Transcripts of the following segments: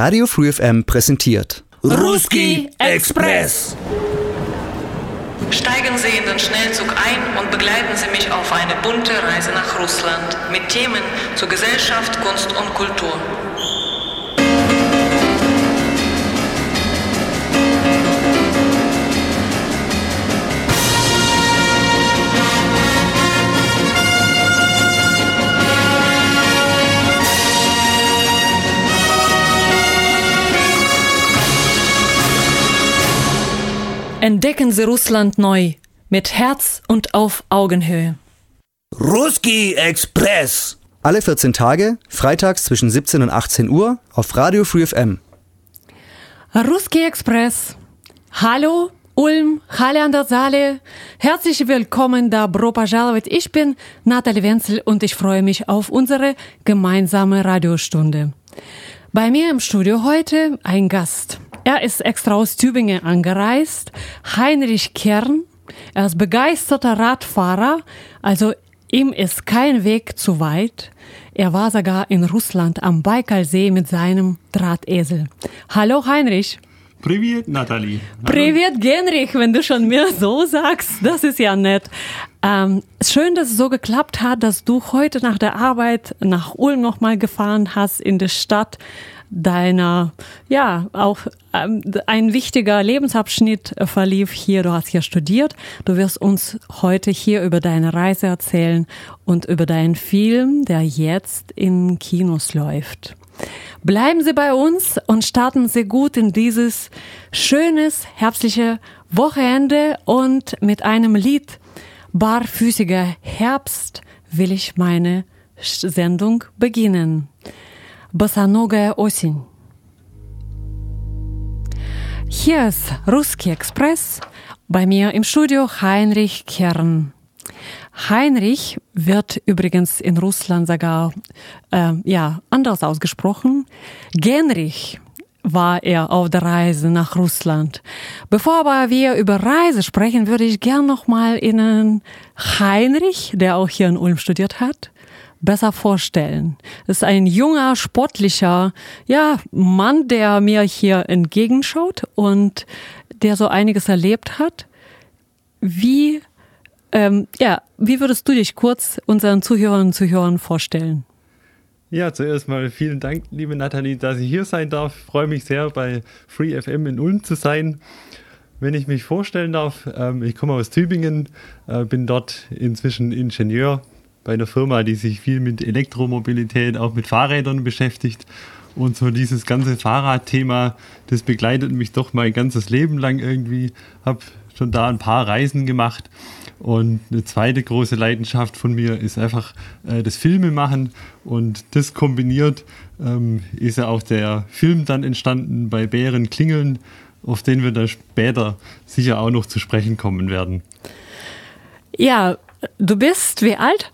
Radio Free FM präsentiert Ruski Express. Steigen Sie in den Schnellzug ein und begleiten Sie mich auf eine bunte Reise nach Russland mit Themen zur Gesellschaft, Kunst und Kultur. Entdecken Sie Russland neu, mit Herz und auf Augenhöhe. Ruski Express. Alle 14 Tage, freitags zwischen 17 und 18 Uhr auf Radio Free FM. Ruski Express. Hallo, Ulm, Halle an der Saale. Herzlich willkommen da Bro пожаловать. Ich bin Nathalie Wenzel und ich freue mich auf unsere gemeinsame Radiostunde. Bei mir im Studio heute ein Gast. Er ist extra aus Tübingen angereist. Heinrich Kern. Er ist begeisterter Radfahrer. Also ihm ist kein Weg zu weit. Er war sogar in Russland am Baikalsee mit seinem Drahtesel. Hallo Heinrich. Привет, Nathalie. Привет, Genrich, wenn du schon mir so sagst. Das ist ja nett. Ähm, schön, dass es so geklappt hat, dass du heute nach der Arbeit nach Ulm nochmal gefahren hast in die Stadt deiner, ja, auch ähm, ein wichtiger Lebensabschnitt äh, verlief hier. Du hast hier studiert. Du wirst uns heute hier über deine Reise erzählen und über deinen Film, der jetzt in Kinos läuft. Bleiben Sie bei uns und starten Sie gut in dieses schönes, herbstliche Wochenende und mit einem Lied Barfüßiger Herbst will ich meine Sendung beginnen. Босоногая осень. Hier ist Ruski Express. Bei mir im Studio Heinrich Kern. Heinrich wird übrigens in Russland sogar äh, ja anders ausgesprochen. Genrich war er auf der Reise nach Russland. Bevor aber wir über Reise sprechen, würde ich gern noch mal Ihnen Heinrich, der auch hier in Ulm studiert hat, besser vorstellen. Das ist ein junger, sportlicher, ja, Mann, der mir hier entgegenschaut und der so einiges erlebt hat. Wie, ähm, ja, wie würdest du dich kurz unseren Zuhörern und Zuhörern vorstellen? Ja, zuerst mal vielen Dank, liebe Nathalie, dass ich hier sein darf. Ich freue mich sehr, bei Free FM in Ulm zu sein. Wenn ich mich vorstellen darf, ähm, ich komme aus Tübingen, äh, bin dort inzwischen Ingenieur bei einer Firma, die sich viel mit Elektromobilität, auch mit Fahrrädern beschäftigt. Und so dieses ganze Fahrradthema, das begleitet mich doch mein ganzes Leben lang irgendwie. Habe schon da ein paar Reisen gemacht. Und eine zweite große Leidenschaft von mir ist einfach äh, das Filmemachen. Und das kombiniert ähm, ist ja auch der Film dann entstanden bei Bären Klingeln, auf den wir dann später sicher auch noch zu sprechen kommen werden. Ja, du bist wie alt?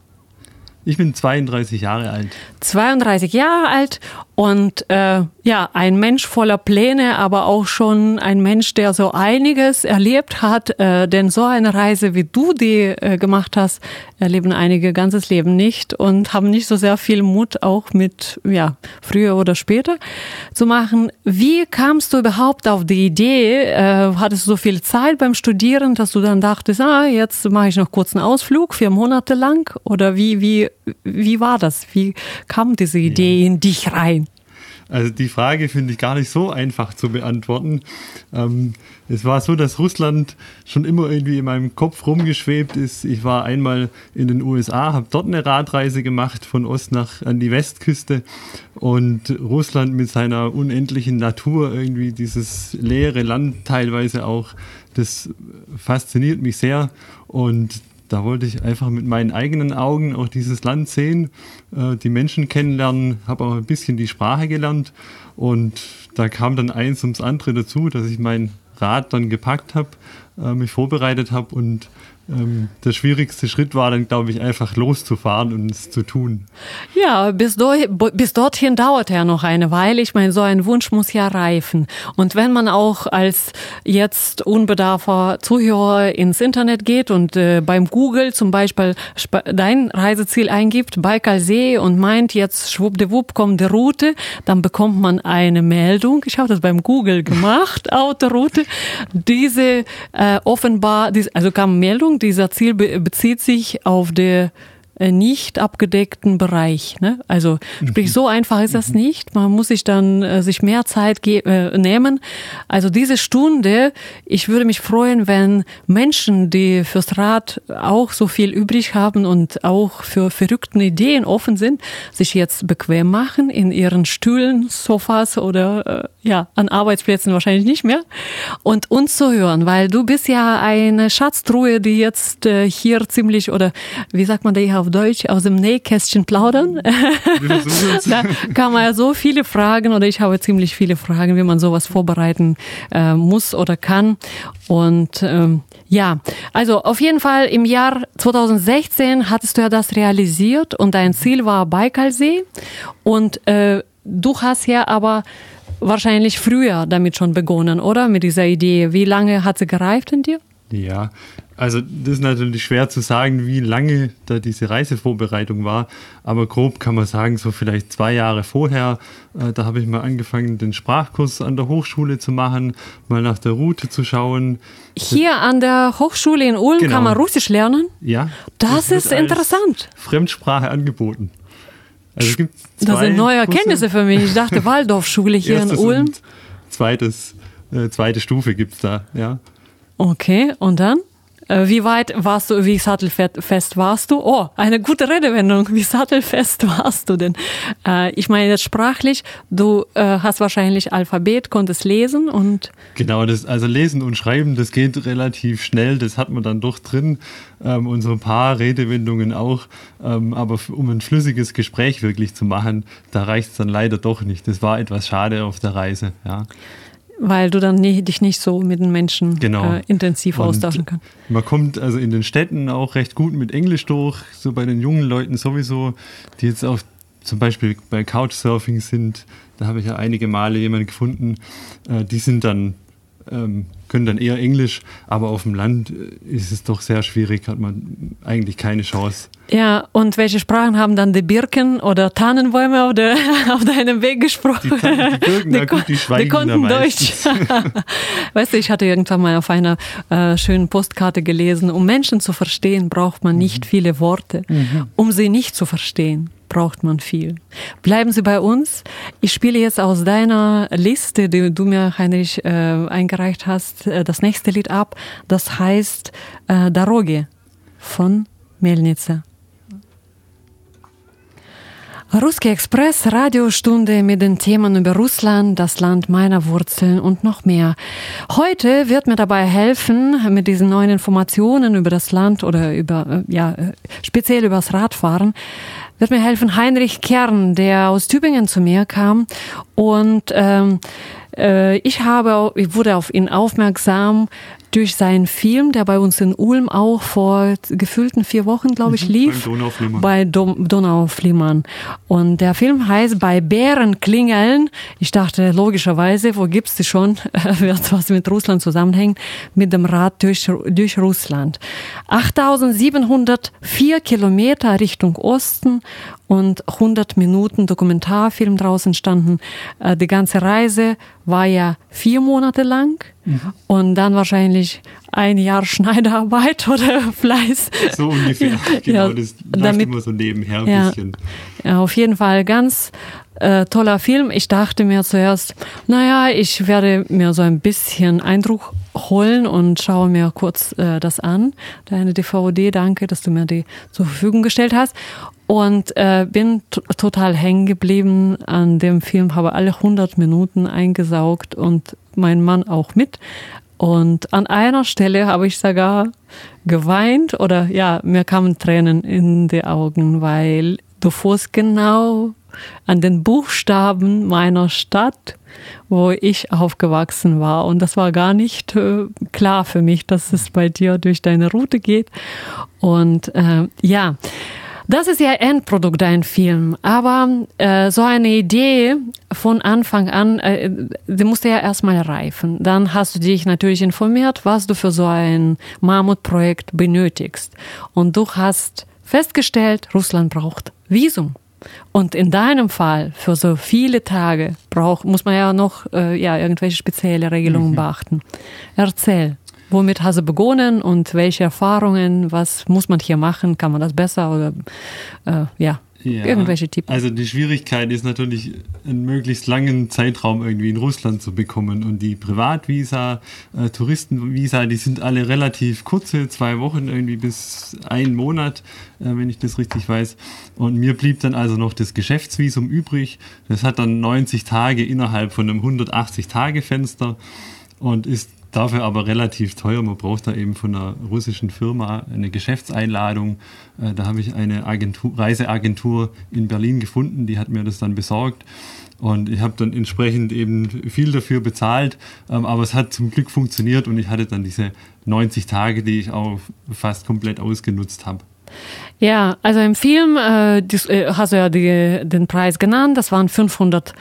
Ich bin 32 Jahre alt. 32 Jahre alt und äh, ja, ein Mensch voller Pläne, aber auch schon ein Mensch, der so einiges erlebt hat. Äh, denn so eine Reise, wie du die äh, gemacht hast, erleben einige ganzes Leben nicht und haben nicht so sehr viel Mut, auch mit, ja, früher oder später zu machen. Wie kamst du überhaupt auf die Idee? Äh, hattest du so viel Zeit beim Studieren, dass du dann dachtest, ah, jetzt mache ich noch kurz einen Ausflug, vier Monate lang? Oder wie, wie, wie war das? Wie kam diese Idee ja. in dich rein? Also die Frage finde ich gar nicht so einfach zu beantworten. Ähm, es war so, dass Russland schon immer irgendwie in meinem Kopf rumgeschwebt ist. Ich war einmal in den USA, habe dort eine Radreise gemacht von Ost nach an die Westküste und Russland mit seiner unendlichen Natur irgendwie dieses leere Land teilweise auch, das fasziniert mich sehr und da wollte ich einfach mit meinen eigenen Augen auch dieses Land sehen, äh, die Menschen kennenlernen, habe auch ein bisschen die Sprache gelernt und da kam dann eins ums andere dazu, dass ich mein Rad dann gepackt habe, äh, mich vorbereitet habe und ähm, der schwierigste Schritt war dann, glaube ich, einfach loszufahren und es zu tun. Ja, bis, do, bis dorthin dauert ja noch eine Weile. Ich meine, so ein Wunsch muss ja reifen. Und wenn man auch als jetzt unbedarfer Zuhörer ins Internet geht und äh, beim Google zum Beispiel dein Reiseziel eingibt, Baikalsee und meint jetzt schwuppdiwupp kommt die Route, dann bekommt man eine Meldung. Ich habe das beim Google gemacht, Autoroute. Diese äh, offenbar, also kam Meldung, dieser Ziel bezieht sich auf äh, nicht abgedeckten Bereich. Ne? Also sprich, so einfach ist das nicht. Man muss sich dann äh, sich mehr Zeit äh, nehmen. Also diese Stunde, ich würde mich freuen, wenn Menschen, die fürs Rad auch so viel übrig haben und auch für verrückten Ideen offen sind, sich jetzt bequem machen in ihren Stühlen, Sofas oder äh, ja an Arbeitsplätzen wahrscheinlich nicht mehr und uns zu hören, weil du bist ja eine Schatztruhe, die jetzt äh, hier ziemlich oder wie sagt man da hier auf Deutsch, aus dem Nähkästchen plaudern. da kann man ja so viele Fragen oder ich habe ziemlich viele Fragen, wie man sowas vorbereiten äh, muss oder kann. Und ähm, ja, also auf jeden Fall im Jahr 2016 hattest du ja das realisiert und dein Ziel war Baikalsee. Und äh, du hast ja aber wahrscheinlich früher damit schon begonnen, oder? Mit dieser Idee. Wie lange hat sie gereift in dir? Ja, also das ist natürlich schwer zu sagen, wie lange da diese Reisevorbereitung war, aber grob kann man sagen, so vielleicht zwei Jahre vorher, äh, da habe ich mal angefangen, den Sprachkurs an der Hochschule zu machen, mal nach der Route zu schauen. Hier an der Hochschule in Ulm genau. kann man Russisch lernen? Ja. Das, das ist interessant. Fremdsprache angeboten. Also es gibt das sind neue Erkenntnisse für mich. Ich dachte Waldorfschule hier in Ulm. zweites, äh, zweite Stufe gibt es da, ja. Okay, und dann? Äh, wie weit warst du, wie sattelfest warst du? Oh, eine gute Redewendung. Wie sattelfest warst du denn? Äh, ich meine jetzt sprachlich, du äh, hast wahrscheinlich Alphabet, konntest lesen und. Genau, das, also lesen und schreiben, das geht relativ schnell, das hat man dann doch drin. Ähm, und so ein paar Redewendungen auch. Ähm, aber um ein flüssiges Gespräch wirklich zu machen, da reicht es dann leider doch nicht. Das war etwas schade auf der Reise, ja. Weil du dann nie, dich nicht so mit den Menschen genau. äh, intensiv und austauschen kannst. Man kommt also in den Städten auch recht gut mit Englisch durch, so bei den jungen Leuten sowieso, die jetzt auch zum Beispiel bei Couchsurfing sind. Da habe ich ja einige Male jemanden gefunden, äh, die sind dann ähm, können dann eher Englisch, aber auf dem Land äh, ist es doch sehr schwierig, hat man eigentlich keine Chance. Ja, und welche Sprachen haben dann die Birken oder Tannenbäume auf, der, auf deinem Weg gesprochen? Die, die Birken, die, na gut, die die konnten Deutsch. weißt du, ich hatte irgendwann mal auf einer äh, schönen Postkarte gelesen, um Menschen zu verstehen, braucht man nicht mhm. viele Worte. Mhm. Um sie nicht zu verstehen, braucht man viel. Bleiben Sie bei uns. Ich spiele jetzt aus deiner Liste, die du mir, Heinrich, äh, eingereicht hast, äh, das nächste Lied ab. Das heißt äh, Daroge von Melnitzer. Ruski Express, Radiostunde mit den Themen über Russland, das Land meiner Wurzeln und noch mehr. Heute wird mir dabei helfen, mit diesen neuen Informationen über das Land oder über, äh, ja, äh, speziell über das Radfahren, wird mir helfen Heinrich Kern, der aus Tübingen zu mir kam und ähm, äh, ich habe, ich wurde auf ihn aufmerksam durch seinen Film, der bei uns in Ulm auch vor gefühlten vier Wochen, glaube ich, mhm. lief. Bei Donauflimmern. Und der Film heißt Bei Bären klingeln. Ich dachte, logischerweise, wo gibt's die schon? Wird was mit Russland zusammenhängen? Mit dem Rad durch, durch Russland. 8704 Kilometer Richtung Osten und 100 Minuten Dokumentarfilm draußen entstanden. Äh, die ganze Reise war ja vier Monate lang mhm. und dann wahrscheinlich ein Jahr Schneiderarbeit oder Fleiß. So ungefähr, genau, ja, das damit, immer so nebenher ein ja, bisschen. Ja, auf jeden Fall ganz äh, toller Film. Ich dachte mir zuerst, naja, ich werde mir so ein bisschen Eindruck holen und schaue mir kurz äh, das an. Deine DVD, danke, dass du mir die zur Verfügung gestellt hast. Und äh, bin total hängen geblieben an dem Film, habe alle 100 Minuten eingesaugt und mein Mann auch mit. Und an einer Stelle habe ich sogar geweint oder ja, mir kamen Tränen in die Augen, weil du fuhrst genau an den Buchstaben meiner Stadt, wo ich aufgewachsen war. Und das war gar nicht äh, klar für mich, dass es bei dir durch deine Route geht. Und äh, ja, das ist ja Endprodukt dein Film, aber äh, so eine Idee von Anfang an, äh, die musste ja erstmal reifen. Dann hast du dich natürlich informiert, was du für so ein Mammutprojekt benötigst. Und du hast festgestellt, Russland braucht Visum. Und in deinem Fall für so viele Tage braucht, muss man ja noch äh, ja, irgendwelche spezielle Regelungen mhm. beachten. Erzähl. Womit hast du begonnen und welche Erfahrungen, was muss man hier machen? Kann man das besser oder äh, ja, ja, irgendwelche Tipps? Also die Schwierigkeit ist natürlich, einen möglichst langen Zeitraum irgendwie in Russland zu bekommen. Und die Privatvisa, äh, Touristenvisa, die sind alle relativ kurze, zwei Wochen irgendwie bis einen Monat, äh, wenn ich das richtig weiß. Und mir blieb dann also noch das Geschäftsvisum übrig. Das hat dann 90 Tage innerhalb von einem 180-Tage-Fenster und ist dafür aber relativ teuer. Man braucht da eben von einer russischen Firma eine Geschäftseinladung. Äh, da habe ich eine Agentur, Reiseagentur in Berlin gefunden, die hat mir das dann besorgt. Und ich habe dann entsprechend eben viel dafür bezahlt, ähm, aber es hat zum Glück funktioniert und ich hatte dann diese 90 Tage, die ich auch fast komplett ausgenutzt habe. Ja, also im Film äh, die, äh, hast du ja die, den Preis genannt, das waren 500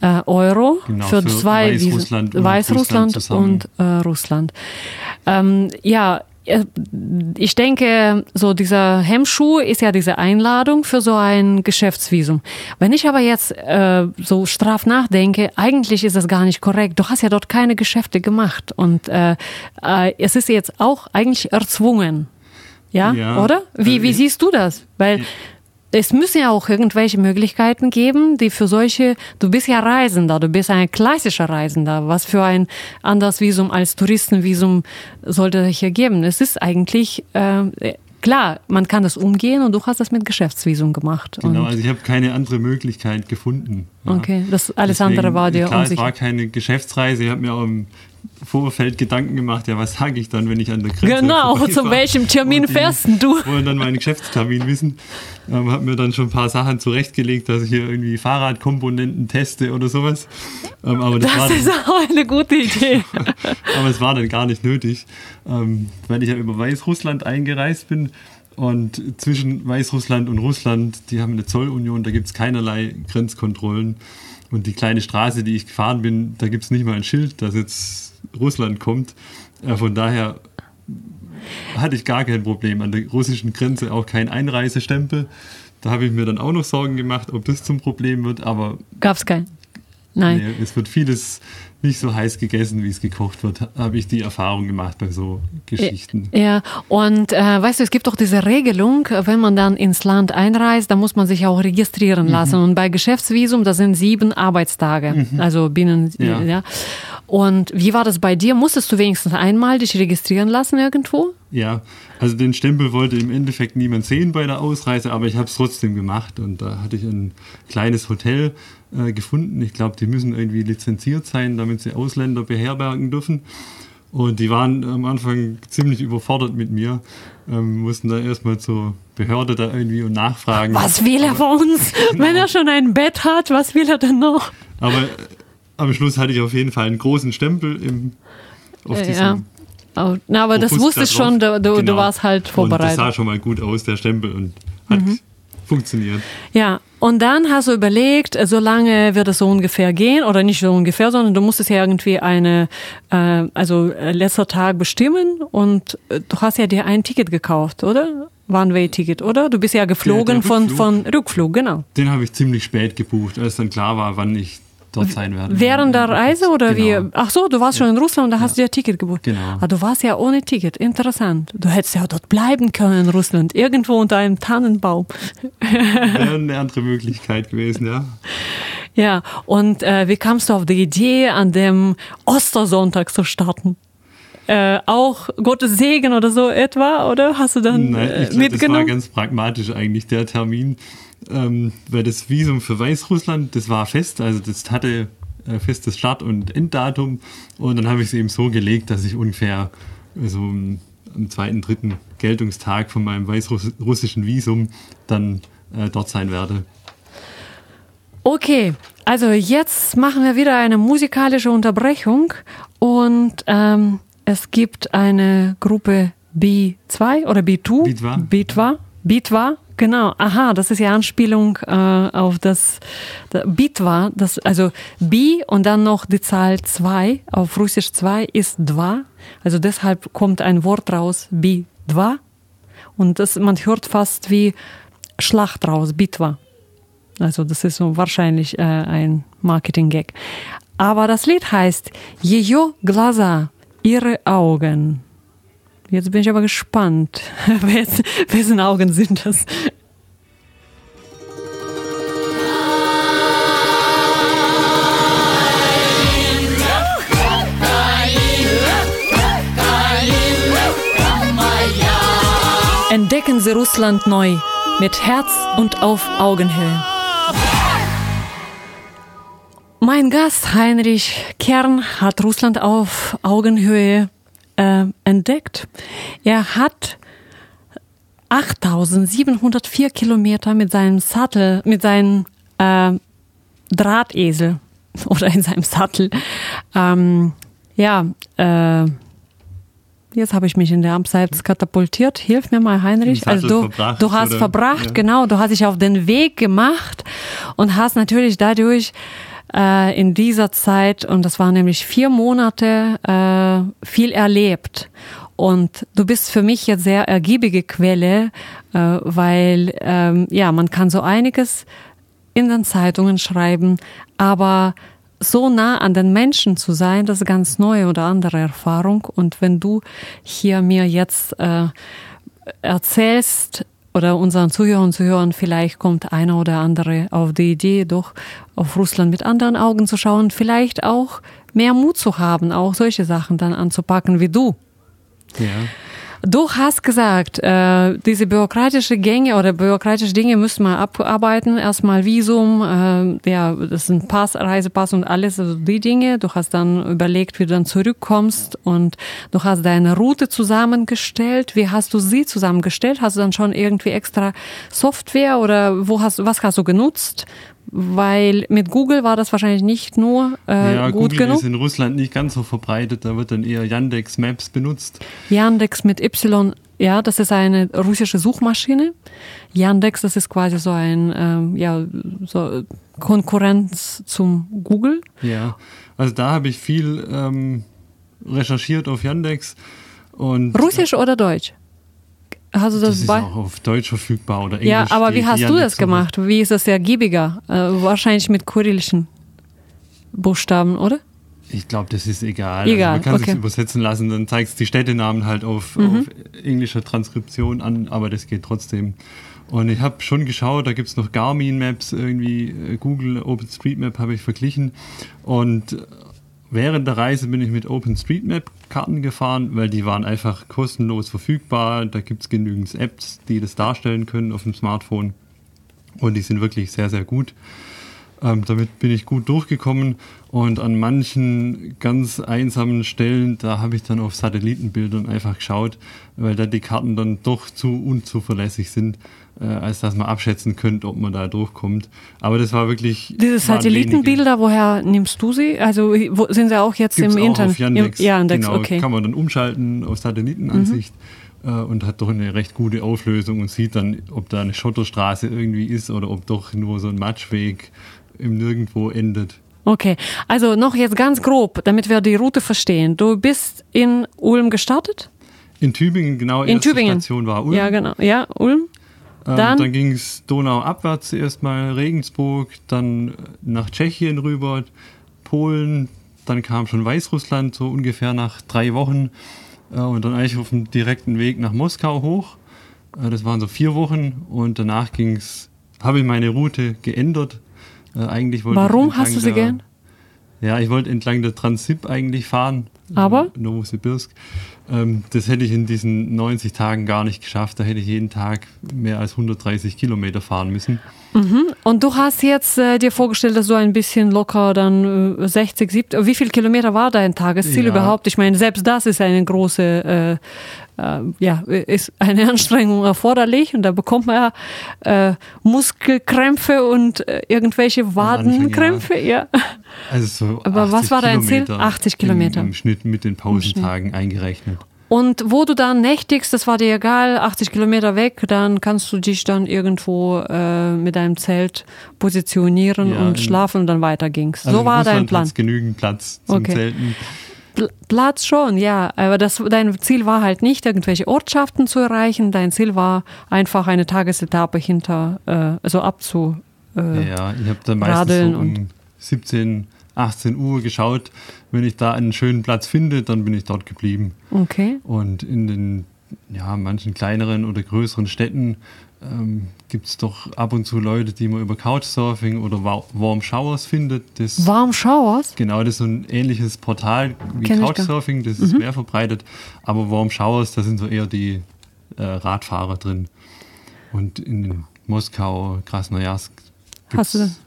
äh, Euro genau, für, für, zwei Weißrussland und Weißrussland Russland und äh, Russland. Ähm, ja, äh, ich denke, so dieser Hemmschuh ist ja diese Einladung für so ein Geschäftsvisum. Wenn ich aber jetzt äh, so straff nachdenke, eigentlich ist das gar nicht korrekt. Du hast ja dort keine Geschäfte gemacht und äh, äh, es ist jetzt auch eigentlich erzwungen. Ja, ja oder? Wie, wie äh, siehst du das? Weil es müssen ja auch irgendwelche Möglichkeiten geben, die für solche, du bist ja Reisender, du bist ein klassischer Reisender. Was für ein anderes Visum als Touristenvisum sollte es hier geben? Es ist eigentlich, äh, klar, man kann das umgehen und du hast das mit Geschäftsvisum gemacht. Genau, also ich habe keine andere Möglichkeit gefunden. Ja. Okay, das alles Deswegen, andere war dir klar, unsicher. Es war keine Geschäftsreise, ich habe mir auch im Vorfeld Gedanken gemacht, ja, was sage ich dann, wenn ich an der Grenze Genau, zu welchem Termin fährst du? Wollen dann meinen Geschäftstermin wissen. Ähm, habe mir dann schon ein paar Sachen zurechtgelegt, dass ich hier irgendwie Fahrradkomponenten teste oder sowas. Ähm, aber das, das ist dann, auch eine gute Idee. aber es war dann gar nicht nötig, ähm, weil ich ja über Weißrussland eingereist bin. Und zwischen Weißrussland und Russland, die haben eine Zollunion, da gibt es keinerlei Grenzkontrollen. Und die kleine Straße, die ich gefahren bin, da gibt es nicht mal ein Schild, dass jetzt Russland kommt. Äh, von daher hatte ich gar kein Problem. An der russischen Grenze auch kein Einreisestempel. Da habe ich mir dann auch noch Sorgen gemacht, ob das zum Problem wird, aber. Gab es keinen. Nein. Nee, es wird vieles nicht so heiß gegessen, wie es gekocht wird, habe ich die Erfahrung gemacht bei so Geschichten. Ja, und äh, weißt du, es gibt doch diese Regelung, wenn man dann ins Land einreist, dann muss man sich auch registrieren mhm. lassen. Und bei Geschäftsvisum, das sind sieben Arbeitstage, mhm. also binnen, ja. ja. Und wie war das bei dir? Musstest du wenigstens einmal dich registrieren lassen irgendwo? Ja, also den Stempel wollte im Endeffekt niemand sehen bei der Ausreise, aber ich habe es trotzdem gemacht und da hatte ich ein kleines Hotel äh, gefunden. Ich glaube, die müssen irgendwie lizenziert sein, damit sie Ausländer beherbergen dürfen. Und die waren am Anfang ziemlich überfordert mit mir, ähm, mussten da erstmal zur Behörde da irgendwie und nachfragen. Was will er von uns? Genau. Wenn er schon ein Bett hat, was will er denn noch? Aber am Schluss hatte ich auf jeden Fall einen großen Stempel im, auf äh, diesem. Ja. Oh, na, aber das wusste ich schon, du, du, genau. du, warst halt vorbereitet. Und das sah schon mal gut aus, der Stempel, und hat mhm. funktioniert. Ja, und dann hast du überlegt, so lange wird es so ungefähr gehen, oder nicht so ungefähr, sondern du musstest ja irgendwie eine, äh, also äh, letzter Tag bestimmen und äh, du hast ja dir ein Ticket gekauft, oder? One-Way-Ticket, oder? Du bist ja geflogen der, der von, von Rückflug, genau. Den habe ich ziemlich spät gebucht, als dann klar war, wann ich dort sein werden. Während der Reise oder genau. wie? Ach so, du warst ja. schon in Russland und da hast du ja Ticket gebucht. Genau. Aber ah, du warst ja ohne Ticket. Interessant. Du hättest ja dort bleiben können in Russland, irgendwo unter einem Tannenbaum. Wäre eine andere Möglichkeit gewesen, ja. Ja, und äh, wie kamst du auf die Idee, an dem Ostersonntag zu starten? Äh, auch Gottes Segen oder so etwa, oder hast du dann Nein, ich glaub, mitgenommen? Das war ganz pragmatisch eigentlich der Termin ähm, weil das Visum für Weißrussland, das war fest, also das hatte äh, festes Start- und Enddatum und dann habe ich es eben so gelegt, dass ich ungefähr also am zweiten, dritten Geltungstag von meinem weißrussischen Visum dann äh, dort sein werde. Okay, also jetzt machen wir wieder eine musikalische Unterbrechung und ähm, es gibt eine Gruppe B2 oder B2. Bitwa. Bitwa. Bitwa. Genau, aha, das ist ja Anspielung äh, auf das da, Bitwa, das, also Bi und dann noch die Zahl 2, auf Russisch 2 ist Dwa. also deshalb kommt ein Wort raus, Bi, Dwa. und das, man hört fast wie Schlacht raus, Bitwa. Also das ist so wahrscheinlich äh, ein Marketing-Gag. Aber das Lied heißt Jejo Glaza, ihre Augen. Jetzt bin ich aber gespannt, Wes- wessen Augen sind das? Entdecken Sie Russland neu mit Herz und auf Augenhöhe. Mein Gast Heinrich Kern hat Russland auf Augenhöhe äh, entdeckt. Er hat 8704 Kilometer mit seinem Sattel, mit seinem äh, Drahtesel oder in seinem Sattel, ähm, ja, äh, Jetzt habe ich mich in der Abseits katapultiert. Hilf mir mal, Heinrich. Also du, du hast oder? verbracht, Ja. genau. Du hast dich auf den Weg gemacht und hast natürlich dadurch äh, in dieser Zeit, und das waren nämlich vier Monate, äh, viel erlebt. Und du bist für mich jetzt sehr ergiebige Quelle, äh, weil ähm, ja man kann so einiges in den Zeitungen schreiben, aber so nah an den Menschen zu sein, das ist ganz neue oder andere Erfahrung. Und wenn du hier mir jetzt äh, erzählst oder unseren Zuhörern und Zuhörern, vielleicht kommt einer oder andere auf die Idee, doch auf Russland mit anderen Augen zu schauen, vielleicht auch mehr Mut zu haben, auch solche Sachen dann anzupacken wie du. Ja. Du hast gesagt, äh, diese bürokratische Gänge oder bürokratische Dinge müssen wir abarbeiten. Erstmal Visum, äh, ja, das sind Pass, Reisepass und alles, also die Dinge. Du hast dann überlegt, wie du dann zurückkommst und du hast deine Route zusammengestellt. Wie hast du sie zusammengestellt? Hast du dann schon irgendwie extra Software oder wo hast, was hast du genutzt? Weil mit Google war das wahrscheinlich nicht nur äh, ja, gut Google genug. ist in Russland nicht ganz so verbreitet, da wird dann eher Yandex Maps benutzt. Yandex mit Y, ja, das ist eine russische Suchmaschine. Yandex, das ist quasi so ein, ähm, ja, so Konkurrenz zum Google. Ja, also da habe ich viel ähm, recherchiert auf Yandex und Russisch oder Deutsch? Hast du das, das ist auch auf Deutsch verfügbar oder Englisch. Ja, aber wie hast du das gemacht? Wie ist das ergiebiger? Äh, wahrscheinlich mit kyrillischen Buchstaben, oder? Ich glaube, das ist egal. Egal, also man kann okay. Mhm. sich übersetzen lassen, dann zeigst die Städtenamen halt auf, auf englischer Transkription an, aber das geht trotzdem. Und ich habe schon geschaut, da gibt's noch Garmin Maps, irgendwie äh, Google OpenStreetMap habe ich verglichen. Und während der Reise bin ich mit OpenStreetMap Karten gefahren, weil die waren einfach kostenlos verfügbar. Da gibt's genügend Apps, die das darstellen können auf dem Smartphone. Und die sind wirklich sehr, sehr gut. Ähm, damit bin ich gut durchgekommen und an manchen ganz einsamen Stellen, da habe ich dann auf Satellitenbildern einfach geschaut, weil da die Karten dann doch zu unzuverlässig sind, äh, als dass man abschätzen könnte, ob man da durchkommt. Aber das war wirklich. Diese. Satellitenbilder, woher nimmst du sie? Also wo, sind sie auch jetzt Gibt's im auch Internet? Auf Yandex. Im, Yandex, genau, okay. Mhm. Kann man dann umschalten auf Satellitenansicht äh, und hat doch eine recht gute Auflösung und sieht dann, ob da eine Schotterstraße irgendwie ist oder ob doch nur so ein Matschweg im Nirgendwo endet. Okay, also noch jetzt ganz grob, damit wir die Route verstehen. Du bist in Ulm gestartet? In Tübingen, genau, In Tübingen. Station war Ulm. Ja, genau. Ja, Ulm. Ähm, Dann? dann ging es donauabwärts erstmal Regensburg, dann nach Tschechien rüber, Polen, dann kam schon Weißrussland so ungefähr nach drei Wochen äh, und dann eigentlich auf dem direkten Weg nach Moskau hoch. Äh, das waren so vier Wochen und danach ging's, habe ich meine Route geändert. Äh, eigentlich wollte Warum hast du sie der- gern? Ja, ich wollte entlang der Transip eigentlich fahren. Aber? Novosibirsk. Ähm, das hätte ich in diesen 90 Tagen gar nicht geschafft. Da hätte ich jeden Tag mehr als 130 Kilometer fahren müssen. Und du hast jetzt äh, dir vorgestellt, dass du ein bisschen locker dann äh, 60, 70, wie viel Kilometer war dein Tagesziel Ja. überhaupt? Ich meine, selbst das ist eine große äh, ja, ist eine Anstrengung erforderlich und da bekommt man äh, Muskelkrämpfe und äh, irgendwelche Wadenkrämpfe. Ja. Also so Aber was 80 war dein Ziel? Kilometer 80 Kilometer. Im, Im Schnitt mit den Pausentagen eingerechnet. Und wo du dann nächtigst, das war dir egal, 80 Kilometer weg, dann kannst du dich dann irgendwo äh, mit deinem Zelt positionieren Ja, und schlafen und dann weiter ging's. Also so war dein Plan. genügend Platz zum Okay. Zelten. Pl- Platz schon, ja. Aber das, dein Ziel war halt nicht, irgendwelche Ortschaften zu erreichen. Dein Ziel war einfach eine Tagesetappe hinter, äh, also abzu. Äh, Ja, ich habe dann meistens so um 17, 18 Uhr geschaut. Wenn ich da einen schönen Platz finde, dann bin ich dort geblieben. Okay. Und in den ja, manchen kleineren oder größeren Städten ähm, gibt es doch ab und zu Leute, die man über Couchsurfing oder Wa- Warm Showers findet. Das, Warm Showers? genau, das ist so ein ähnliches Portal wie Kenn Mhm. Couchsurfing, das ist mehr verbreitet. Aber Warm Showers, da sind so eher die äh, Radfahrer drin. Und in Moskau, Krasnojarsk Hast du das?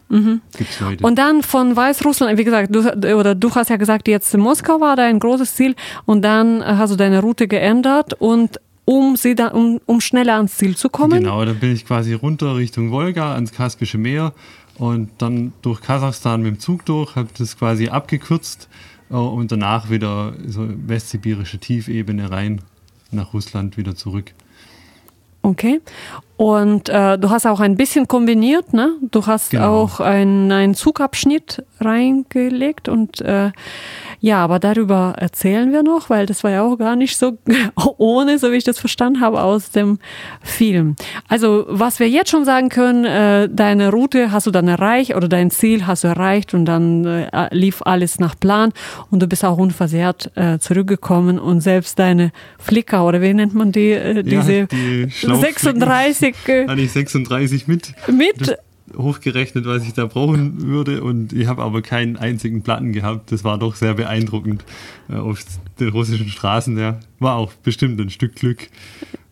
gibt's Leute. Und dann von Weißrussland, wie gesagt, du, oder du hast ja gesagt, jetzt Moskau war dein großes Ziel und dann hast du deine Route geändert und um sie dann, um, um schneller ans Ziel zu kommen. Genau, dann bin ich quasi runter Richtung Wolga ans Kaspische Meer und dann durch Kasachstan mit dem Zug durch, habe das quasi abgekürzt äh, und danach wieder so westsibirische Tiefebene rein nach Russland wieder zurück. Okay. Und äh, du hast auch ein bisschen kombiniert, ne? Du hast Genau. auch einen, einen Zugabschnitt reingelegt und äh, ja, aber darüber erzählen wir noch, weil das war ja auch gar nicht so ohne, so wie ich das verstanden habe, aus dem Film. Also, was wir jetzt schon sagen können, äh, deine Route hast du dann erreicht oder dein Ziel hast du erreicht und dann äh, lief alles nach Plan und du bist auch unversehrt äh, zurückgekommen und selbst deine Flicker oder wie nennt man die, äh, diese die Schlauchflicken 36 äh, Hatte ich 36 mit. mit. Hochgerechnet, was ich da brauchen würde und ich habe aber keinen einzigen Platten gehabt. Das war doch sehr beeindruckend äh, auf den russischen Straßen. Ja, war auch bestimmt ein Stück Glück.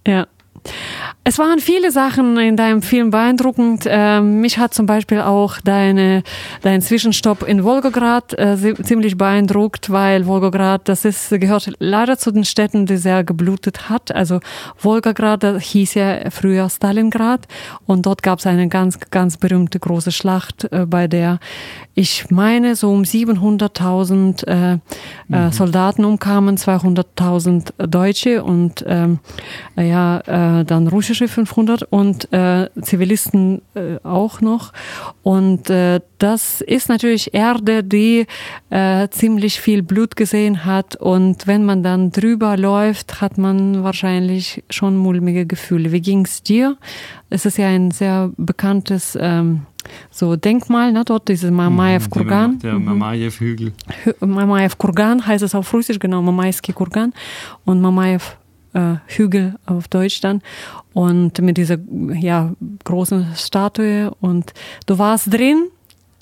Ja. Es waren viele Sachen in deinem Film beeindruckend. Ähm, mich hat zum Beispiel auch deine, dein Zwischenstopp in Wolgograd äh, zi- ziemlich beeindruckt, weil Wolgograd, das ist, gehört leider zu den Städten, die sehr geblutet hat. Also Wolgograd, das hieß ja früher Stalingrad und dort gab es eine ganz, ganz berühmte große Schlacht, äh, bei der ich meine, so um 700.000 äh, äh, Soldaten umkamen, 200.000 Deutsche und ähm, äh, ja, äh, dann russische 500 und äh, Zivilisten äh, auch noch. Und äh, das ist natürlich Erde, die äh, ziemlich viel Blut gesehen hat. Und wenn man dann drüber läuft, hat man wahrscheinlich schon mulmige Gefühle. Wie ging's dir? Es ist ja ein sehr bekanntes ähm, so Denkmal, ne, dort, dieses Mamajew Kurgan. Der Mamajew-Hügel. Hü- Mamajew Kurgan heißt es auf Russisch, genau, Mamajski Kurgan und Mamajew äh, Hügel auf Deutsch dann und mit dieser ja, großen Statue und du warst drin,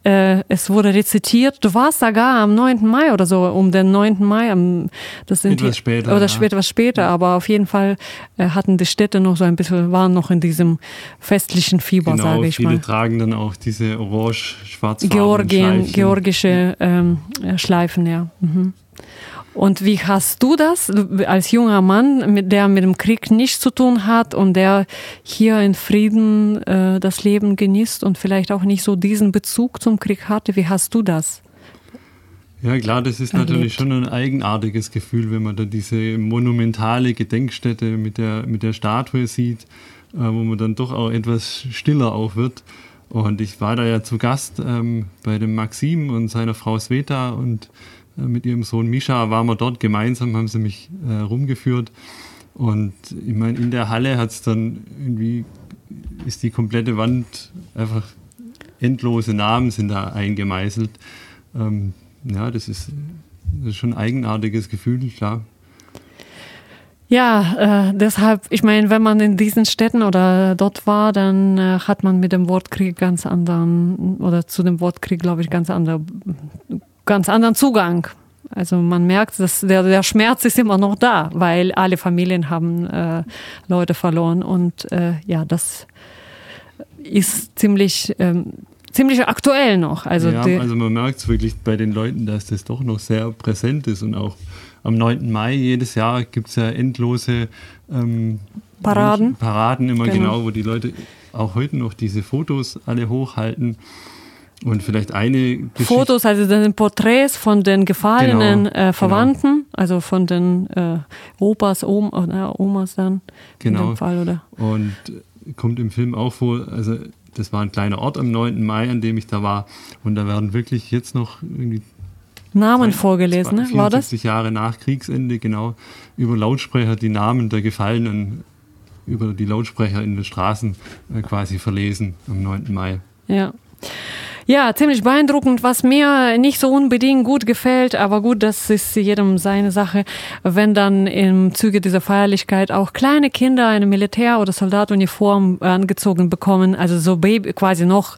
äh, es wurde rezitiert, du warst sogar am 9. Mai oder so, um den 9. Mai, am, das sind Etwas später, oder ja. später, etwas später, aber auf jeden Fall äh, hatten die Städte noch so ein bisschen, waren noch in diesem festlichen Fieber, Genau, sage ich viele mal. tragen dann auch diese orange-schwarz Georgien, georgische ähm, äh, Schleifen, ja. Mhm. Und wie hast du das als junger Mann, der mit dem Krieg nichts zu tun hat und der hier in Frieden äh, das Leben genießt und vielleicht auch nicht so diesen Bezug zum Krieg hatte? Wie hast du das? Ja klar, das ist erlebt? natürlich schon ein eigenartiges Gefühl, wenn man da diese monumentale Gedenkstätte mit der, mit der Statue sieht, äh, wo man dann doch auch etwas stiller auch wird. Und ich war da ja zu Gast ähm, bei dem Maxim und seiner Frau Sveta und mit ihrem Sohn Mischa waren wir dort gemeinsam, haben sie mich äh, rumgeführt. Und ich meine, in der Halle hat es dann irgendwie, ist die komplette Wand einfach endlose Namen sind da eingemeißelt. Ähm, ja, das ist, das ist schon ein eigenartiges Gefühl, klar. Ja, äh, deshalb, ich meine, wenn man in diesen Städten oder dort war, dann äh, hat man mit dem Wort Krieg ganz anderen, oder zu dem Wort Krieg, glaube ich, ganz andere, ganz anderen Zugang. Also man merkt, dass der, der Schmerz ist immer noch da, weil alle Familien haben äh, Leute verloren und äh, ja, das ist ziemlich ähm, ziemlich aktuell noch. Also, ja, also man merkt es wirklich bei den Leuten, dass das doch noch sehr präsent ist und auch am 9. Mai jedes Jahr gibt es ja endlose ähm, Paraden. Paraden immer Genau. genau. wo die Leute auch heute noch diese Fotos alle hochhalten. Und vielleicht eine Geschichte. Fotos, also das sind Porträts von den gefallenen Genau, äh, Verwandten, also von den äh, Opas, Om, oder Omas dann in Genau. dem Fall, oder? Und äh, kommt im Film auch vor, also das war ein kleiner Ort am 9. Mai, an dem ich da war. Und da werden wirklich jetzt noch irgendwie Namen vorgelesen, ne? War das? 74 Jahre nach Kriegsende, genau, über Lautsprecher die Namen der Gefallenen über die Lautsprecher in den Straßen äh, quasi verlesen am 9. Mai. Ja. Ja, ziemlich beeindruckend, was mir nicht so unbedingt gut gefällt, aber gut, das ist jedem seine Sache, wenn dann im Zuge dieser Feierlichkeit auch kleine Kinder eine Militär- oder Soldatuniform angezogen bekommen, also so Baby quasi noch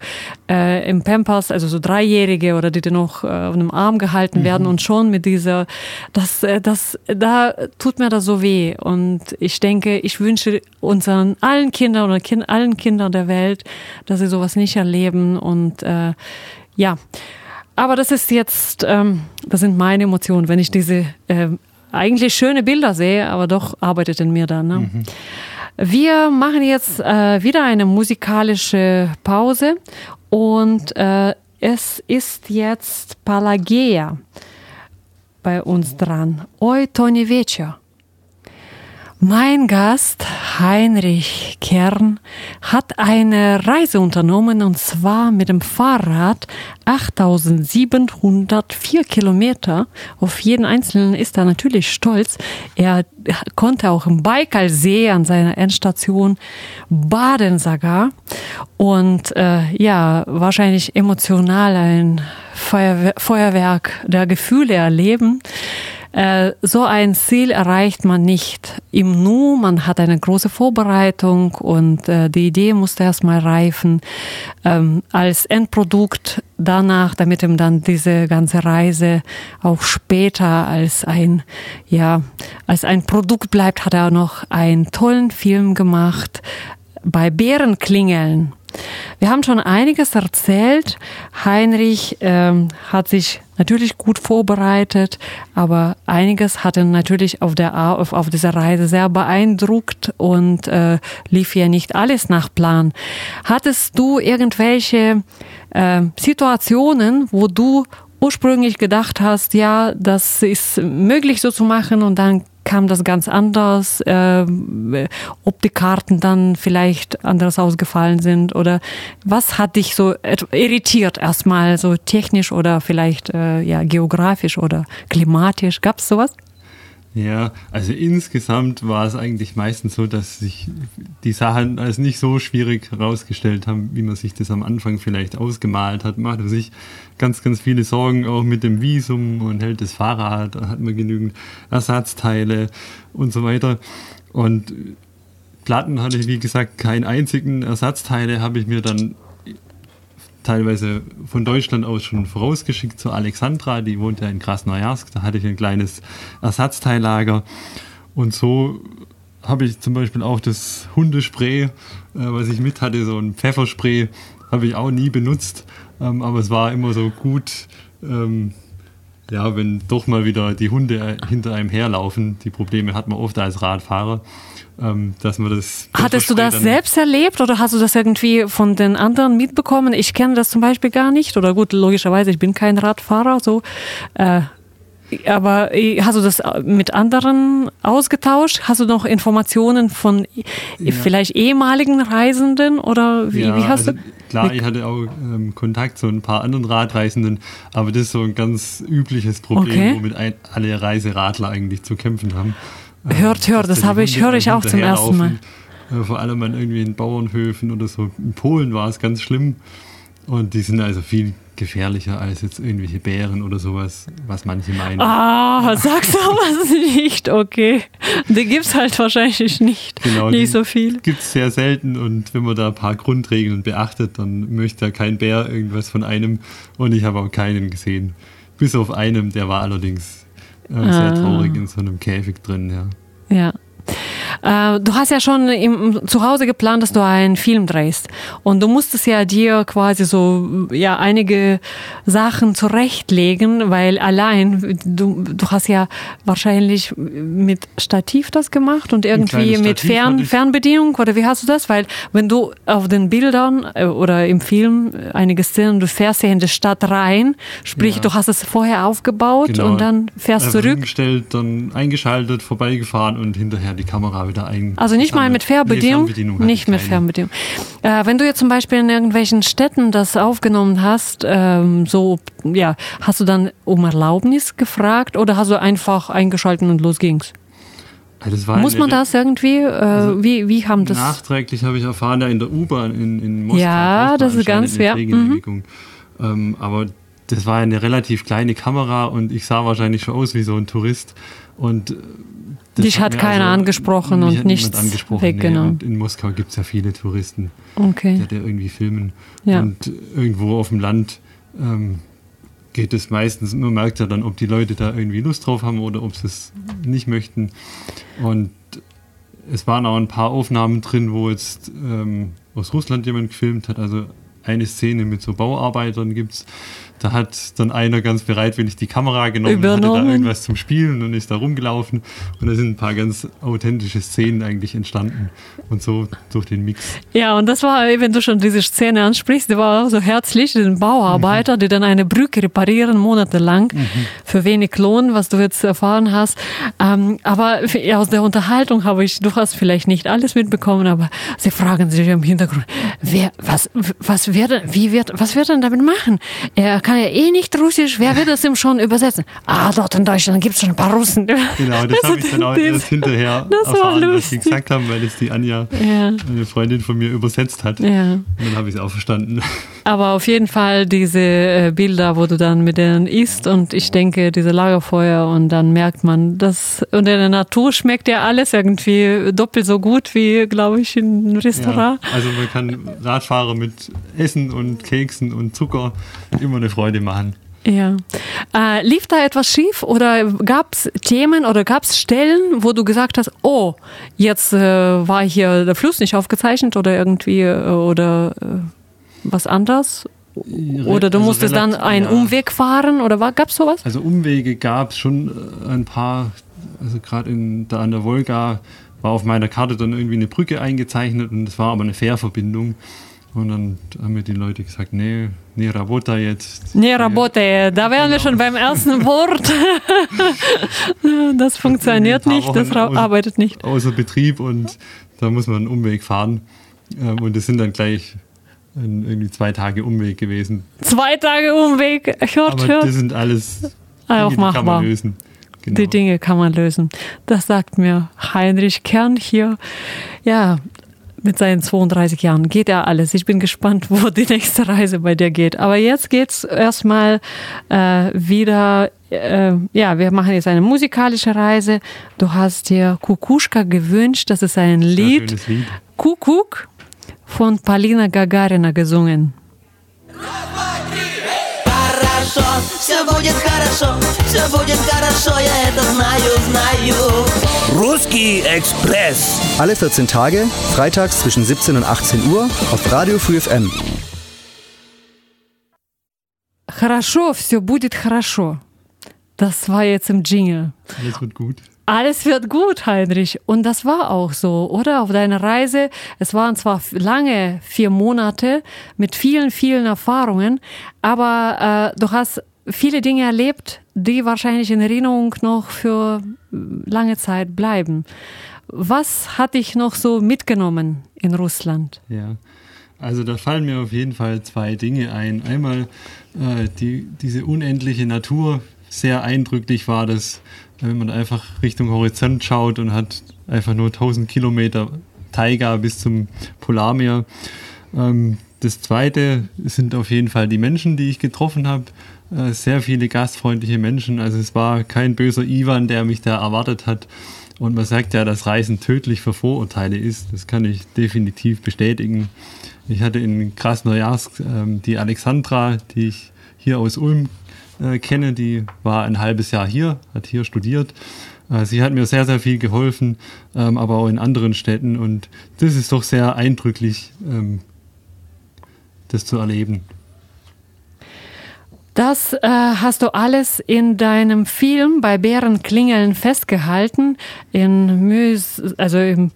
äh, im Pampers, also so Dreijährige oder die dann noch äh, auf einem Arm gehalten werden und schon mit dieser, das, äh, das, da tut mir das so weh. Und ich denke, ich wünsche unseren allen Kindern oder kind, allen Kindern der Welt, dass sie sowas nicht erleben und äh, ja, aber das ist jetzt, ähm, das sind meine Emotionen, wenn ich diese äh, eigentlich schöne Bilder sehe, aber doch arbeitet in mir dann. Ne? Wir machen jetzt äh, wieder eine musikalische Pause und äh, es ist jetzt Pelagia bei uns dran. Oi, Toni Вечер. Mein Gast Heinrich Kern hat eine Reise unternommen und zwar mit dem Fahrrad 8704 Kilometer. Auf jeden einzelnen ist er natürlich stolz. Er konnte auch im Baikalsee an seiner Endstation baden sogar und äh, ja, wahrscheinlich emotional ein Feuerwehr, Feuerwerk der Gefühle erleben. Äh, so ein Ziel erreicht man nicht im Nu. Man hat eine große Vorbereitung und äh, die Idee musste erstmal reifen ähm, als Endprodukt danach, damit ihm dann diese ganze Reise auch später als ein, ja, als ein Produkt bleibt, hat er noch einen tollen Film gemacht bei Bärenklingeln. Wir haben schon einiges erzählt. Heinrich ähm, hat sich natürlich gut vorbereitet, aber einiges hat ihn natürlich auf, der, auf, auf dieser Reise sehr beeindruckt und äh, lief ja nicht alles nach Plan. Hattest du irgendwelche äh, Situationen, wo du ursprünglich gedacht hast, ja, das ist möglich so zu machen und dann kam das ganz anders, äh, ob die Karten dann vielleicht anders ausgefallen sind oder was hat dich so irritiert erstmal so technisch oder vielleicht äh, ja geografisch oder klimatisch? Gab es sowas? Ja, also insgesamt war es eigentlich meistens so, dass sich die Sachen als nicht so schwierig herausgestellt haben, wie man sich das am Anfang vielleicht ausgemalt hat. Man hatte sich ganz, ganz viele Sorgen auch mit dem Visum und hält das Fahrrad, hat man genügend Ersatzteile und so weiter. Und Platten hatte ich, wie gesagt, keinen einzigen. Ersatzteile habe ich mir dann teilweise von Deutschland aus schon vorausgeschickt zu Alexandra, die wohnt ja in Krasnojarsk, da hatte ich ein kleines Ersatzteillager. Und so habe ich zum Beispiel auch das Hundespray, äh, was ich mit hatte, so ein Pfefferspray, habe ich auch nie benutzt, ähm, aber es war immer so gut, ähm, ja, wenn doch mal wieder die Hunde hinter einem herlaufen, die Probleme hat man oft als Radfahrer, ähm, dass man das. Hattest du das selbst erlebt oder hast du das irgendwie von den anderen mitbekommen? Ich kenne das zum Beispiel gar nicht oder gut, logischerweise, ich bin kein Radfahrer, so. Äh, aber hast du das mit anderen ausgetauscht? Hast du noch Informationen von ja. vielleicht ehemaligen Reisenden oder wie, ja, wie hast also du? Klar, ich hatte auch ähm, Kontakt zu ein paar anderen Radreisenden, aber das ist so ein ganz übliches Problem, Okay. womit ein, alle Reiseradler eigentlich zu kämpfen haben. Ähm, Hört, hört, das habe ich- höre ich auch zum ersten Mal. Äh, vor allem an irgendwelchen Bauernhöfen oder so. In Polen war es ganz schlimm. Und die sind also viel gefährlicher als jetzt irgendwelche Bären oder sowas, was manche meinen. Ah, sag sowas nicht, okay. Die gibt's halt wahrscheinlich nicht. Genau, nicht so viel. Gibt es sehr selten und wenn man da ein paar Grundregeln beachtet, dann möchte ja kein Bär irgendwas von einem und ich habe auch keinen gesehen. Bis auf einem, der war allerdings äh, sehr Ah. traurig in so einem Käfig drin, ja. Ja. Äh, du hast ja schon im, zu Hause geplant, dass du einen Film drehst. Und du musstest ja dir quasi so ja einige Sachen zurechtlegen, weil allein, du, du hast ja wahrscheinlich mit Stativ das gemacht und irgendwie mit Fern. Fernbedienung oder wie hast du das? Weil wenn du auf den Bildern äh, oder im Film einige Szenen, du fährst ja in die Stadt rein, sprich Ja. du hast es vorher aufgebaut Genau. und dann fährst Einfach zurück. dann eingeschaltet, vorbeigefahren und hinterher die Kamera wieder ein. Also nicht mal mit Fernbedienung? Nee, Fernbedienung hatte nicht ich mit. Fernbedienung. Äh, wenn du jetzt zum Beispiel in irgendwelchen Städten das aufgenommen hast, ähm, so, ja, hast du dann um Erlaubnis gefragt oder hast du einfach eingeschaltet und los ging's? Ja, Muss man das irgendwie, äh, wie, wie haben das? Nachträglich habe ich erfahren, ja in der U-Bahn in, in Moskau. Ja, das ist ganz eine Mhm. Ähm, aber das war eine relativ kleine Kamera und ich sah wahrscheinlich schon aus wie so ein Tourist. Und äh, Dich hat mir keiner angesprochen mich und hat nichts angesprochen. weggenommen. und in Moskau gibt es ja viele Touristen, Okay. die da irgendwie filmen. Ja. Und irgendwo auf dem Land ähm, geht es meistens, man merkt ja dann, ob die Leute da irgendwie Lust drauf haben oder ob sie es nicht möchten. Und es waren auch ein paar Aufnahmen drin, wo jetzt ähm, aus Russland jemand gefilmt hat. Also eine Szene mit so Bauarbeitern gibt's. Da hat dann einer ganz bereitwillig die Kamera genommen, hatte Übernommen. da irgendwas zum Spielen und ist da rumgelaufen. Und da sind ein paar ganz authentische Szenen eigentlich entstanden. Und so durch den Mix. Ja, und das war, wenn du schon diese Szene ansprichst, die war auch so herzlich, den Bauarbeiter, die dann eine Brücke reparieren, monatelang, für wenig Lohn, was du jetzt erfahren hast. Ähm, aber aus der Unterhaltung habe ich, du hast vielleicht nicht alles mitbekommen, aber sie fragen sich im Hintergrund, wer, was, was wird, er- wie wird, was wird er damit machen? Er kann ja eh nicht Russisch, wer wird es ihm schon übersetzen? Ah, dort in Deutschland gibt es schon ein paar Russen. Genau, das habe ich dann auch erst hinterher das erfahren, was sie gesagt haben, weil es die Anja, Ja. eine Freundin von mir, übersetzt hat. Ja. Und dann habe ich es auch verstanden. Aber auf jeden Fall diese äh, Bilder, wo du dann mit denen isst und ich denke, diese Lagerfeuer und dann merkt man, dass und in der Natur schmeckt ja alles irgendwie doppelt so gut wie, glaube ich, in einem Ja, Restaurant. also man kann Radfahrer mit Essen und Keksen und Zucker immer eine Freude machen. Ja. Äh, lief da etwas schief oder gab es Themen oder gab es Stellen, wo du gesagt hast, oh, jetzt äh, war hier der Fluss nicht aufgezeichnet oder irgendwie äh, oder äh, was anderes? Oder du Also musstest dann relativ- einen ja. Umweg fahren oder gab es sowas? Also Umwege gab es schon äh, ein paar, also gerade an der Wolga war auf meiner Karte dann irgendwie eine Brücke eingezeichnet und das war aber eine Fährverbindung. Und dann haben mir die Leute gesagt, nee, nee, Rabota jetzt. Nee, Rabote, da wären wir schon beim ersten Wort. das funktioniert nicht, das aus- arbeitet nicht. Außer Betrieb und da muss man einen Umweg fahren. Ähm, Und das sind dann gleich ein, irgendwie zwei Tage Umweg gewesen. Zwei Tage Umweg, hört, Aber hört. das sind alles Auch Dinge, die kann machbar. man lösen. Genau. Die Dinge kann man lösen. Das sagt mir Heinrich Kern hier. Ja, mit seinen 32 Jahren geht er alles. Ich bin gespannt, wo die nächste Reise bei dir geht. Aber jetzt geht's erstmal äh, wieder. Äh, ja, wir machen jetzt eine musikalische Reise. Du hast dir Kukuschka gewünscht. Das ist ein Lied. Ja, Lied. Kukuk von Palina Gagarina gesungen Хорошо, все будет хорошо, все будет хорошо, я это знаю, знаю. Ruski Express. Alle 14 Tage, freitags zwischen 17 und 18 Uhr auf Radio Free FM. Хорошо, все будет хорошо. Das war jetzt im Jingle. Alles wird gut. Alles wird gut, Heinrich. Und das war auch so, oder? Auf deiner Reise, es waren zwar lange vier Monate mit vielen, vielen Erfahrungen, aber äh, du hast viele Dinge erlebt, die wahrscheinlich in Erinnerung noch für lange Zeit bleiben. Was hat dich noch so mitgenommen in Russland? Ja. Also da fallen mir auf jeden Fall zwei Dinge ein. Einmal äh, die, diese unendliche Natur. Sehr eindrücklich war das, wenn man einfach Richtung Horizont schaut und hat einfach nur 1000 Kilometer Taiga bis zum Polarmeer. Ähm, das zweite sind auf jeden Fall die Menschen, die ich getroffen habe. Äh, sehr viele gastfreundliche Menschen. Also es war kein böser Ivan, der mich da erwartet hat. Und man sagt ja, dass Reisen tödlich für Vorurteile ist. Das kann ich definitiv bestätigen. Ich hatte in Krasnojarsk ähm, die Alexandra, die ich hier aus Ulm äh, kenne, die war ein halbes Jahr hier, hat hier studiert. Äh, sie hat mir sehr, sehr viel geholfen, ähm, aber auch in anderen Städten. Und das ist doch sehr eindrücklich, ähm, das zu erleben. Das äh, hast du alles in deinem Film bei Bärenklingeln festgehalten. In mühs also in,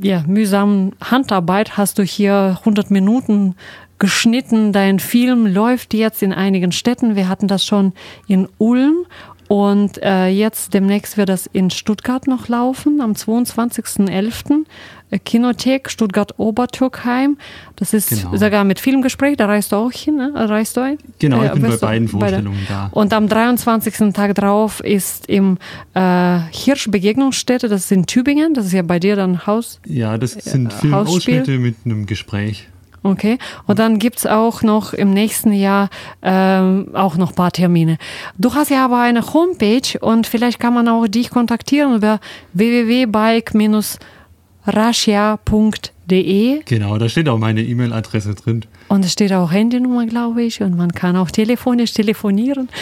ja, mühsamen Handarbeit hast du hier 100 Minuten geschnitten. Dein Film läuft jetzt in einigen Städten. Wir hatten das schon in Ulm und äh, jetzt demnächst wird das in Stuttgart noch laufen, am 22.11. Äh, Kinothek Stuttgart-Obertürkheim. Das ist Genau. sogar mit Filmgespräch, da reist du auch hin, ne? Reist du ein? Genau, ich bin bei beiden bei Vorstellungen da. Und am 23. Tag drauf ist im äh, Hirsch Begegnungsstätte, das ist in Tübingen, das ist ja bei dir dann Haus. Ja, das sind Hausspiel? Filmausschnitte mit einem Gespräch. Okay. Und dann gibt's auch noch im nächsten Jahr ähm, auch noch paar Termine. Du hast ja aber eine Homepage und vielleicht kann man auch dich kontaktieren über www.bike-russia.de Genau, da steht auch meine E-Mail-Adresse drin. Und es steht auch Handynummer, glaube ich, und man kann auch telefonisch telefonieren.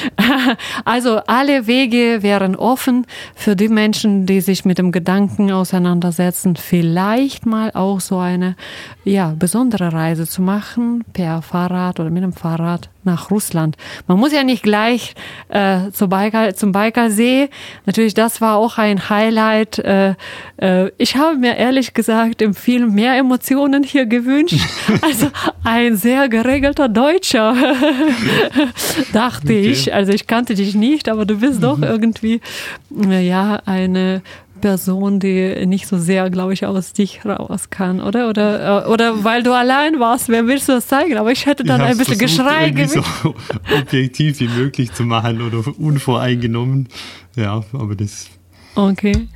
Also alle Wege wären offen für die Menschen, die sich mit dem Gedanken auseinandersetzen, vielleicht mal auch so eine ja, besondere Reise zu machen, per Fahrrad oder mit dem Fahrrad nach Russland. Man muss ja nicht gleich äh, zum, Baikal, zum Baikalsee. Natürlich, das war auch ein Highlight. Äh, äh, ich habe mir ehrlich gesagt im Film mehr Emotionen hier gewünscht. Also ein sehr geregelter Deutscher, dachte ich. Also ich kannte dich nicht, aber du bist doch irgendwie, äh, ja, eine Person, die nicht so sehr, glaube ich, aus dich raus kann, oder? Oder, äh, oder weil du allein warst, wer willst du das zeigen? Aber ich hätte dann ich ein bisschen versucht, Geschrei so objektiv wie möglich zu machen oder unvoreingenommen. Ja, aber das Okay.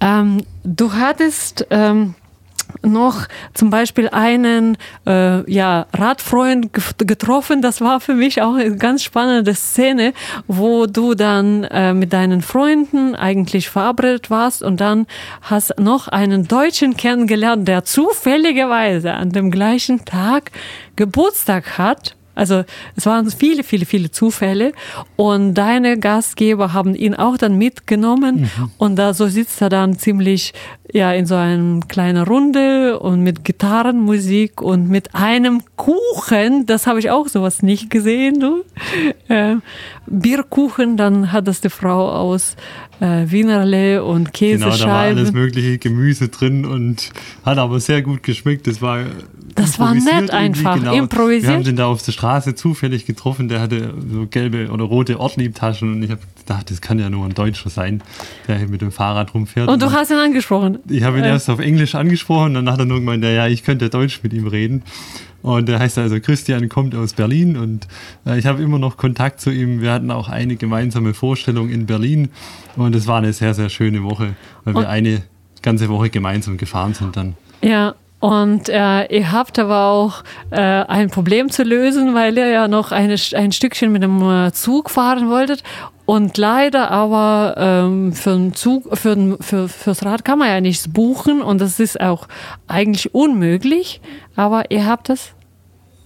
Ähm, du hattest ähm, noch zum Beispiel einen äh, ja, Radfreund getroffen. Das war für mich auch eine ganz spannende Szene, wo du dann äh, mit deinen Freunden eigentlich verabredet warst und dann hast noch einen Deutschen kennengelernt, der zufälligerweise an dem gleichen Tag Geburtstag hat. Also es waren viele, viele, viele Zufälle und deine Gastgeber haben ihn auch dann mitgenommen und da so sitzt er dann ziemlich ja in so einer kleinen Runde und mit Gitarrenmusik und mit einem Kuchen, das habe ich auch sowas nicht gesehen, du. Äh, Bierkuchen, dann hat das die Frau aus äh, Wienerle und genau, da war alles Käsescheiben. mögliche Gemüse drin und hat aber sehr gut geschmeckt. Das war Das war nett einfach, genau. improvisiert. Wir haben den da auf der Straße zufällig getroffen. Der hatte so gelbe oder rote Ortliebtaschen und ich habe gedacht, das kann ja nur ein Deutscher sein, der hier mit dem Fahrrad rumfährt. und du hast ihn angesprochen. Ich habe ihn Äh. erst auf Englisch angesprochen, dann hat er nur gemeint, ja, ich könnte Deutsch mit ihm reden. Und der heißt also Christian, kommt aus Berlin und äh, ich habe immer noch Kontakt zu ihm. Wir hatten auch eine gemeinsame Vorstellung in Berlin und es war eine sehr, sehr schöne Woche, weil wir eine ganze Woche gemeinsam gefahren sind dann. Ja, und äh, ihr habt aber auch äh, ein Problem zu lösen, weil ihr ja noch eine, ein Stückchen mit dem äh, Zug fahren wolltet. Und leider aber ähm, für den Zug, für, den- für, fürs Rad kann man ja nichts buchen und das ist auch eigentlich unmöglich. Aber ihr habt es.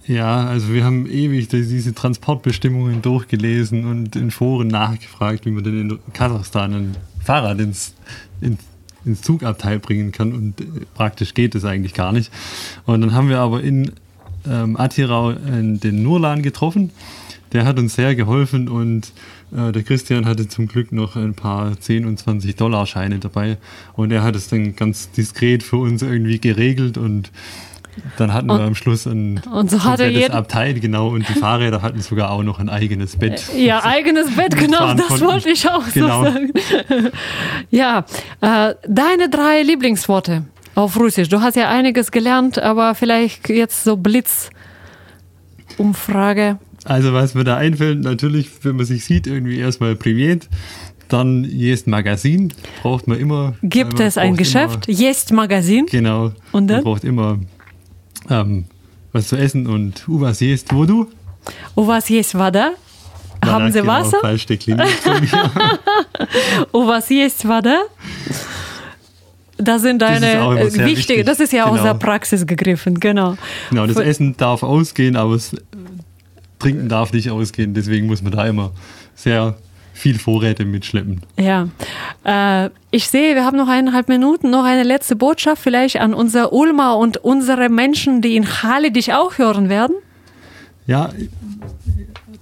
Ja, also wir haben ewig die- diese Transportbestimmungen durchgelesen und in Foren nachgefragt, wie man denn in Kasachstan ein Fahrrad ins, ins, ins Zugabteil bringen kann und äh, praktisch geht es eigentlich gar nicht. Und dann haben wir aber in ähm, Atirau äh, den Nurlan getroffen. Der hat uns sehr geholfen und äh, der Christian hatte zum Glück noch ein paar 10 und 20 Dollar Scheine dabei und er hat es dann ganz diskret für uns irgendwie geregelt und dann hatten und, wir am Schluss ein und so hatte jedes Abteil, genau, und die Fahrräder hatten sogar auch noch ein eigenes Bett. Äh, ja, eigenes Bett, genau, das konnten. wollte ich auch genau. so sagen. ja, äh, deine drei Lieblingsworte auf Russisch. Du hast ja einiges gelernt, aber vielleicht jetzt so Blitzumfrage. Also, was mir da einfällt, natürlich, wenn man sich sieht, irgendwie erstmal privat. Dann Jest Magazin braucht man immer. Gibt man es ein Geschäft? Jest Magazin? Genau. Und dann? Man braucht immer ähm, was zu essen und was jest, wo du? U was jest, wada? Haben Sie genau, Wasser? Falsch dekliniert von mir. u was jest, wada? Das sind deine das äh, wichtige, das ist ja genau. aus der Praxis gegriffen, genau. Genau, das Essen darf ausgehen, aber das äh, Trinken darf nicht ausgehen, deswegen muss man da immer sehr viel Vorräte mitschleppen. Ja, äh, ich sehe, wir haben noch eineinhalb Minuten, noch eine letzte Botschaft vielleicht an unser Ulmer und unsere Menschen, die in Halle dich auch hören werden. Ja,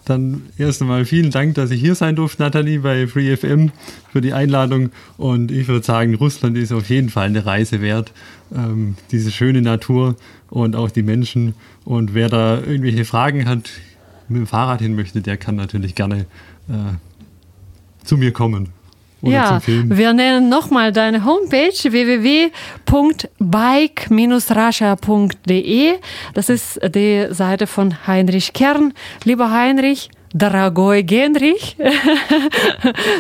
dann erst einmal vielen Dank, dass ich hier sein durfte, Nathalie, bei FreeFM für die Einladung. Und ich würde sagen, Russland ist auf jeden Fall eine Reise wert. Ähm, diese schöne Natur und auch die Menschen. Und wer da irgendwelche Fragen hat, mit dem Fahrrad hin möchte, der kann natürlich gerne äh, zu mir kommen. Oder ja, zum Film. wir nennen nochmal deine Homepage www.bike-rascha.de. Das ist die Seite von Heinrich Kern. Lieber Heinrich, Дорогой Genrich,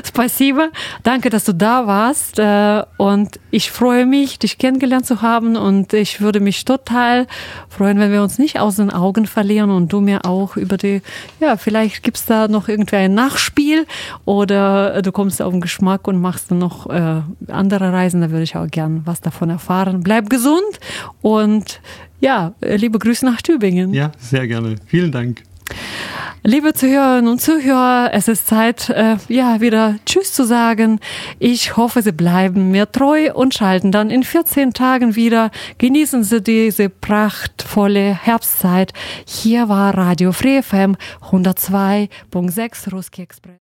спасибо. Danke, dass du da warst. äh, Und ich freue mich, dich kennengelernt zu haben. Und ich würde mich total freuen, wenn wir uns nicht aus den Augen verlieren und du mir auch über die, ja, vielleicht gibt's da noch irgendwie ein Nachspiel oder du kommst auf den Geschmack und machst dann noch äh, andere Reisen. Da würde ich auch gern was davon erfahren. Bleib gesund und ja, liebe Grüße nach Tübingen. Ja, sehr gerne. Vielen Dank. Liebe Zuhörerinnen und Zuhörer, es ist Zeit, äh, ja, wieder Tschüss zu sagen. Ich hoffe, Sie bleiben mir treu und schalten dann in 14 Tagen wieder. Genießen Sie diese prachtvolle Herbstzeit. Hier war Radio Free FM 102.6 Ruski Express.